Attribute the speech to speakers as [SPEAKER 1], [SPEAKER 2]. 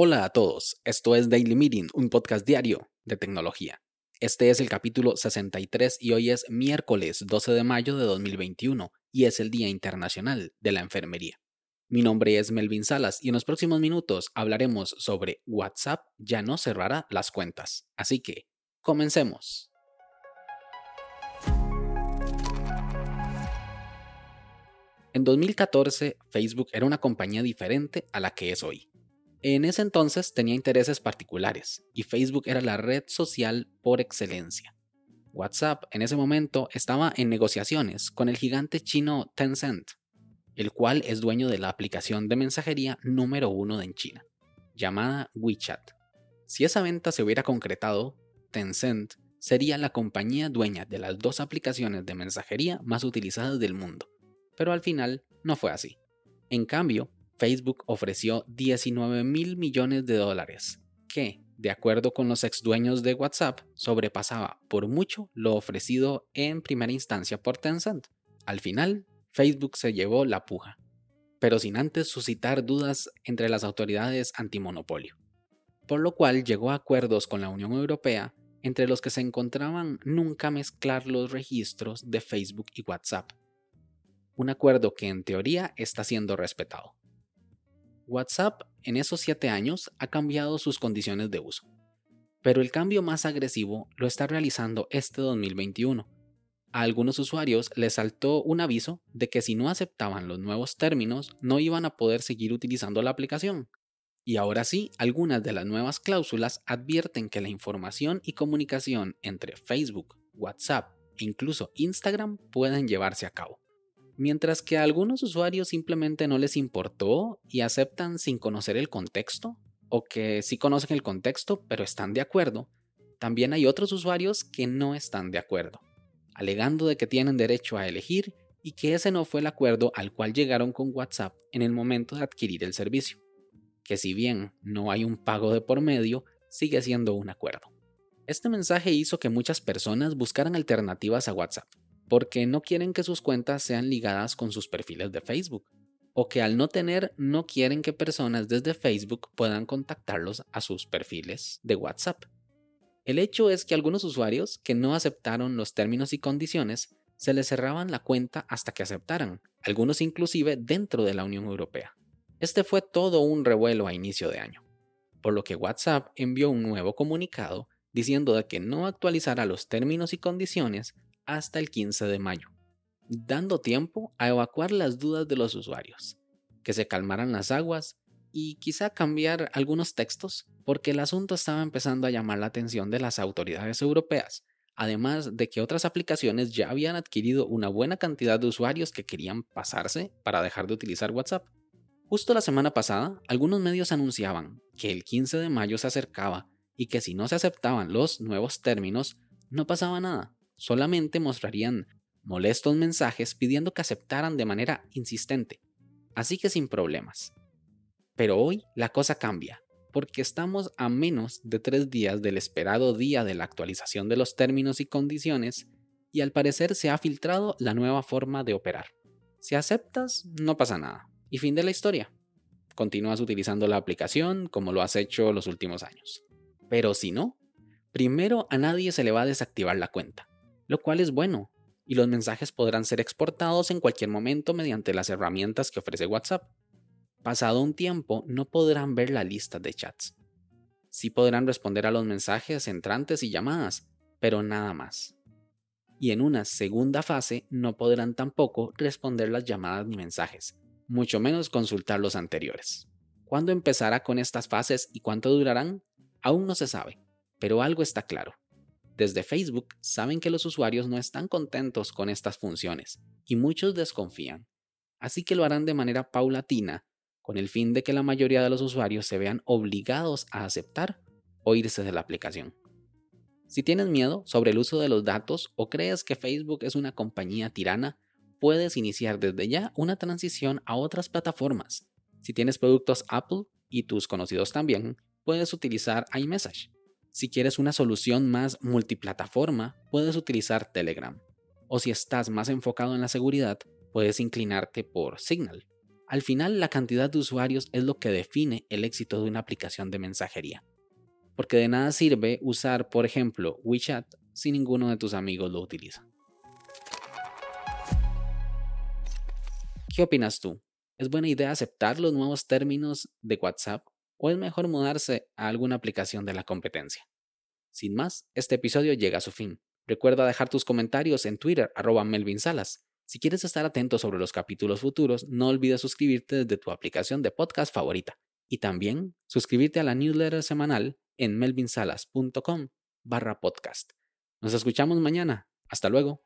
[SPEAKER 1] Hola a todos, esto es Daily Meeting, un podcast diario de tecnología. Este es el capítulo 63 y hoy es miércoles 12 de mayo de 2021 y es el Día Internacional de la Enfermería. Mi nombre es Melvin Salas y en los próximos minutos hablaremos sobre WhatsApp ya no cerrará las cuentas. Así que, comencemos. En 2014, Facebook era una compañía diferente a la que es hoy. En ese entonces tenía intereses particulares y Facebook era la red social por excelencia. WhatsApp en ese momento estaba en negociaciones con el gigante chino Tencent, el cual es dueño de la aplicación de mensajería número uno en China, llamada WeChat. Si esa venta se hubiera concretado, Tencent sería la compañía dueña de las dos aplicaciones de mensajería más utilizadas del mundo, pero al final no fue así. En cambio, Facebook ofreció 19 mil millones de dólares, que, de acuerdo con los ex dueños de WhatsApp, sobrepasaba por mucho lo ofrecido en primera instancia por Tencent. Al final, Facebook se llevó la puja, pero sin antes suscitar dudas entre las autoridades antimonopolio, por lo cual llegó a acuerdos con la Unión Europea entre los que se encontraban nunca mezclar los registros de Facebook y WhatsApp, un acuerdo que en teoría está siendo respetado. WhatsApp en esos 7 años ha cambiado sus condiciones de uso, pero el cambio más agresivo lo está realizando este 2021. A algunos usuarios les saltó un aviso de que si no aceptaban los nuevos términos no iban a poder seguir utilizando la aplicación. Y ahora sí, algunas de las nuevas cláusulas advierten que la información y comunicación entre Facebook, WhatsApp e incluso Instagram pueden llevarse a cabo mientras que a algunos usuarios simplemente no les importó y aceptan sin conocer el contexto, o que sí conocen el contexto pero están de acuerdo, también hay otros usuarios que no están de acuerdo, alegando de que tienen derecho a elegir y que ese no fue el acuerdo al cual llegaron con WhatsApp en el momento de adquirir el servicio, que si bien no hay un pago de por medio, sigue siendo un acuerdo. Este mensaje hizo que muchas personas buscaran alternativas a WhatsApp, porque no quieren que sus cuentas sean ligadas con sus perfiles de Facebook, o que al no tener no quieren que personas desde Facebook puedan contactarlos a sus perfiles de WhatsApp. El hecho es que algunos usuarios que no aceptaron los términos y condiciones se les cerraban la cuenta hasta que aceptaran, algunos inclusive dentro de la Unión Europea. Este fue todo un revuelo a inicio de año, por lo que WhatsApp envió un nuevo comunicado diciendo de que no actualizará los términos y condiciones hasta el 15 de mayo, dando tiempo a evacuar las dudas de los usuarios, que se calmaran las aguas y quizá cambiar algunos textos porque el asunto estaba empezando a llamar la atención de las autoridades europeas, además de que otras aplicaciones ya habían adquirido una buena cantidad de usuarios que querían pasarse para dejar de utilizar WhatsApp. Justo la semana pasada, algunos medios anunciaban que el 15 de mayo se acercaba y que si no se aceptaban los nuevos términos, no pasaba nada solamente mostrarían molestos mensajes pidiendo que aceptaran de manera insistente, así que sin problemas. Pero hoy la cosa cambia, porque estamos a menos de tres días del esperado día de la actualización de los términos y condiciones, y al parecer se ha filtrado la nueva forma de operar. Si aceptas, no pasa nada, y fin de la historia. Continúas utilizando la aplicación como lo has hecho los últimos años. Pero si no, primero a nadie se le va a desactivar la cuenta lo cual es bueno, y los mensajes podrán ser exportados en cualquier momento mediante las herramientas que ofrece WhatsApp. Pasado un tiempo, no podrán ver la lista de chats. Sí podrán responder a los mensajes entrantes y llamadas, pero nada más. Y en una segunda fase no podrán tampoco responder las llamadas ni mensajes, mucho menos consultar los anteriores. ¿Cuándo empezará con estas fases y cuánto durarán? Aún no se sabe, pero algo está claro. Desde Facebook saben que los usuarios no están contentos con estas funciones y muchos desconfían, así que lo harán de manera paulatina con el fin de que la mayoría de los usuarios se vean obligados a aceptar o irse de la aplicación. Si tienes miedo sobre el uso de los datos o crees que Facebook es una compañía tirana, puedes iniciar desde ya una transición a otras plataformas. Si tienes productos Apple y tus conocidos también, puedes utilizar iMessage. Si quieres una solución más multiplataforma, puedes utilizar Telegram. O si estás más enfocado en la seguridad, puedes inclinarte por Signal. Al final, la cantidad de usuarios es lo que define el éxito de una aplicación de mensajería. Porque de nada sirve usar, por ejemplo, WeChat si ninguno de tus amigos lo utiliza. ¿Qué opinas tú? ¿Es buena idea aceptar los nuevos términos de WhatsApp o es mejor mudarse a alguna aplicación de la competencia? Sin más, este episodio llega a su fin. Recuerda dejar tus comentarios en Twitter, arroba Melvin Salas. Si quieres estar atento sobre los capítulos futuros, no olvides suscribirte desde tu aplicación de podcast favorita. Y también suscribirte a la newsletter semanal en melvinsalas.com barra podcast. Nos escuchamos mañana. Hasta luego.